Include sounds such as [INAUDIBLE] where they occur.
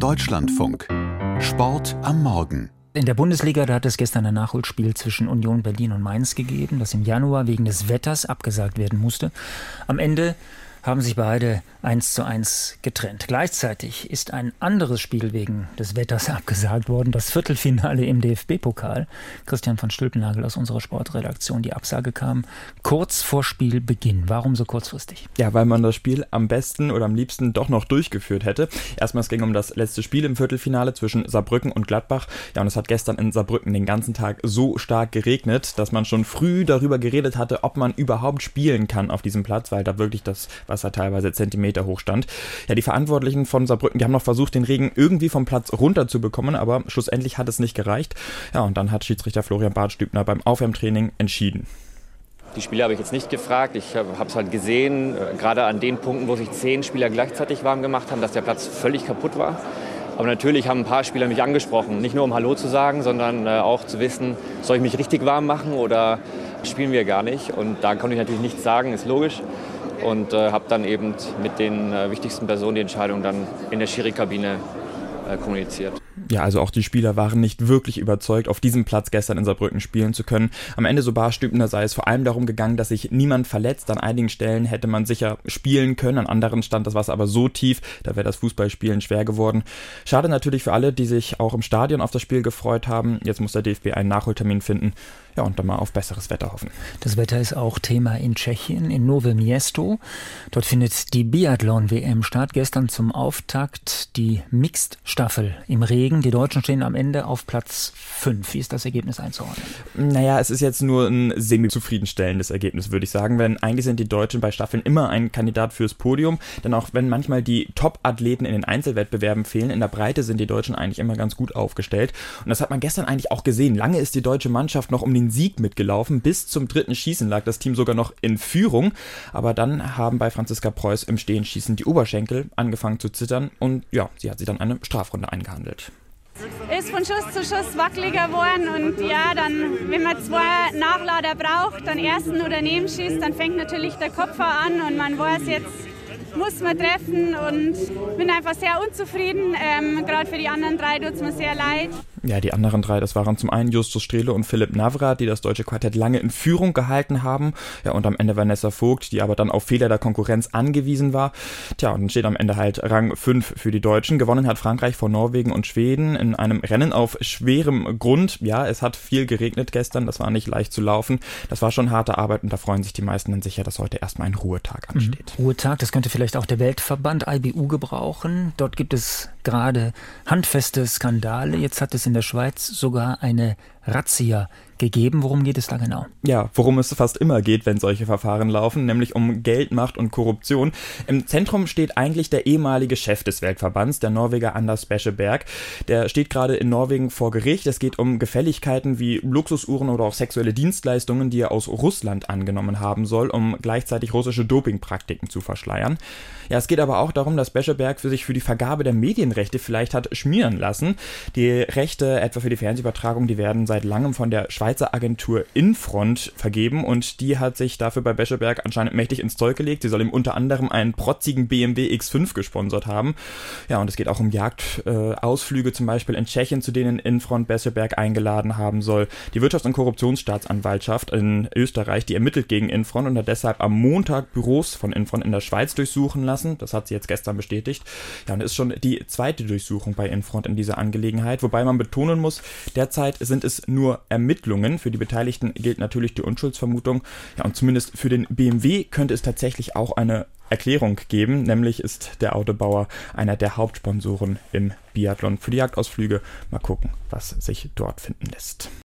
Deutschlandfunk. Sport am Morgen. In der Bundesliga, da hat es gestern ein Nachholspiel zwischen Union Berlin und Mainz gegeben, das im Januar wegen des Wetters abgesagt werden musste. Am Ende haben sich beide eins zu eins getrennt. Gleichzeitig ist ein anderes Spiel wegen des Wetters [LAUGHS] abgesagt worden, das Viertelfinale im DFB-Pokal. Christian von Stülpenagel aus unserer Sportredaktion. Die Absage kam kurz vor Spielbeginn. Warum so kurzfristig? Ja, weil man das Spiel am besten oder am liebsten doch noch durchgeführt hätte. Erstmal es ging um das letzte Spiel im Viertelfinale zwischen Saarbrücken und Gladbach. Ja, und es hat gestern in Saarbrücken den ganzen Tag so stark geregnet, dass man schon früh darüber geredet hatte, ob man überhaupt spielen kann auf diesem Platz, weil da wirklich das Wasser teilweise Zentimeter hoch stand. Ja, die Verantwortlichen von Saarbrücken, die haben noch versucht, den Regen irgendwie vom Platz runter zu bekommen, aber schlussendlich hat es nicht gereicht. Ja, und dann hat Schiedsrichter Florian Bartstübner beim Aufwärmtraining entschieden. Die Spieler habe ich jetzt nicht gefragt. Ich habe es halt gesehen, äh, gerade an den Punkten, wo sich zehn Spieler gleichzeitig warm gemacht haben, dass der Platz völlig kaputt war. Aber natürlich haben ein paar Spieler mich angesprochen. Nicht nur um Hallo zu sagen, sondern äh, auch zu wissen, soll ich mich richtig warm machen oder spielen wir gar nicht. Und da konnte ich natürlich nichts sagen, ist logisch und äh, habe dann eben mit den äh, wichtigsten Personen die Entscheidung dann in der Schiri-Kabine äh, kommuniziert. Ja, also auch die Spieler waren nicht wirklich überzeugt, auf diesem Platz gestern in Saarbrücken spielen zu können. Am Ende, so Barstübner, sei es vor allem darum gegangen, dass sich niemand verletzt. An einigen Stellen hätte man sicher spielen können, an anderen stand das Wasser aber so tief, da wäre das Fußballspielen schwer geworden. Schade natürlich für alle, die sich auch im Stadion auf das Spiel gefreut haben. Jetzt muss der DFB einen Nachholtermin finden. Ja, und dann mal auf besseres Wetter hoffen. Das Wetter ist auch Thema in Tschechien, in Nove Miesto. Dort findet die Biathlon-WM statt. Gestern zum Auftakt die Mixed-Staffel im Regen. Die Deutschen stehen am Ende auf Platz 5. Wie ist das Ergebnis einzuordnen? Naja, es ist jetzt nur ein semi-zufriedenstellendes Ergebnis, würde ich sagen. Denn eigentlich sind die Deutschen bei Staffeln immer ein Kandidat fürs Podium. Denn auch wenn manchmal die Top-Athleten in den Einzelwettbewerben fehlen, in der Breite sind die Deutschen eigentlich immer ganz gut aufgestellt. Und das hat man gestern eigentlich auch gesehen. Lange ist die deutsche Mannschaft noch um den Sieg mitgelaufen. Bis zum dritten Schießen lag das Team sogar noch in Führung. Aber dann haben bei Franziska Preuß im Stehenschießen die Oberschenkel angefangen zu zittern. Und ja, sie hat sich dann eine Strafrunde eingehandelt ist von Schuss zu Schuss wackeliger geworden und ja, dann, wenn man zwei Nachlader braucht, dann ersten oder nebenschießt, dann fängt natürlich der Kopf an und man weiß jetzt, muss man treffen und bin einfach sehr unzufrieden. Ähm, Gerade für die anderen drei tut es mir sehr leid. Ja, die anderen drei, das waren zum einen Justus Strehle und Philipp Navrat, die das deutsche Quartett lange in Führung gehalten haben. Ja, und am Ende Vanessa Vogt, die aber dann auf Fehler der Konkurrenz angewiesen war. Tja, und dann steht am Ende halt Rang 5 für die Deutschen. Gewonnen hat Frankreich vor Norwegen und Schweden in einem Rennen auf schwerem Grund. Ja, es hat viel geregnet gestern, das war nicht leicht zu laufen. Das war schon harte Arbeit und da freuen sich die meisten dann sicher, dass heute erstmal ein Ruhetag ansteht. Mhm. Ruhetag, das könnte vielleicht auch der Weltverband IBU gebrauchen. Dort gibt es gerade handfeste Skandale. Jetzt hat es in der Schweiz sogar eine Razzia gegeben. Worum geht es da genau? Ja, worum es fast immer geht, wenn solche Verfahren laufen, nämlich um Geldmacht und Korruption. Im Zentrum steht eigentlich der ehemalige Chef des Weltverbands, der Norweger Anders Bescheberg. Der steht gerade in Norwegen vor Gericht. Es geht um Gefälligkeiten wie Luxusuhren oder auch sexuelle Dienstleistungen, die er aus Russland angenommen haben soll, um gleichzeitig russische Dopingpraktiken zu verschleiern. Ja, es geht aber auch darum, dass Bescheberg für sich für die Vergabe der Medienrechte vielleicht hat schmieren lassen. Die Rechte etwa für die Fernsehübertragung, die werden seit langem von der Schweizer Agentur Infront vergeben und die hat sich dafür bei Bescheberg anscheinend mächtig ins Zeug gelegt. Sie soll ihm unter anderem einen protzigen BMW X5 gesponsert haben. Ja, und es geht auch um Jagdausflüge äh, zum Beispiel in Tschechien, zu denen Infront Bescheberg eingeladen haben soll. Die Wirtschafts- und Korruptionsstaatsanwaltschaft in Österreich, die ermittelt gegen Infront und hat deshalb am Montag Büros von Infront in der Schweiz durchsuchen lassen. Das hat sie jetzt gestern bestätigt. Ja, und es ist schon die zweite Durchsuchung bei Infront in dieser Angelegenheit, wobei man betonen muss, derzeit sind nur Ermittlungen. Für die Beteiligten gilt natürlich die Unschuldsvermutung. Ja, und zumindest für den BMW könnte es tatsächlich auch eine Erklärung geben, nämlich ist der Autobauer einer der Hauptsponsoren im Biathlon für die Jagdausflüge. Mal gucken, was sich dort finden lässt.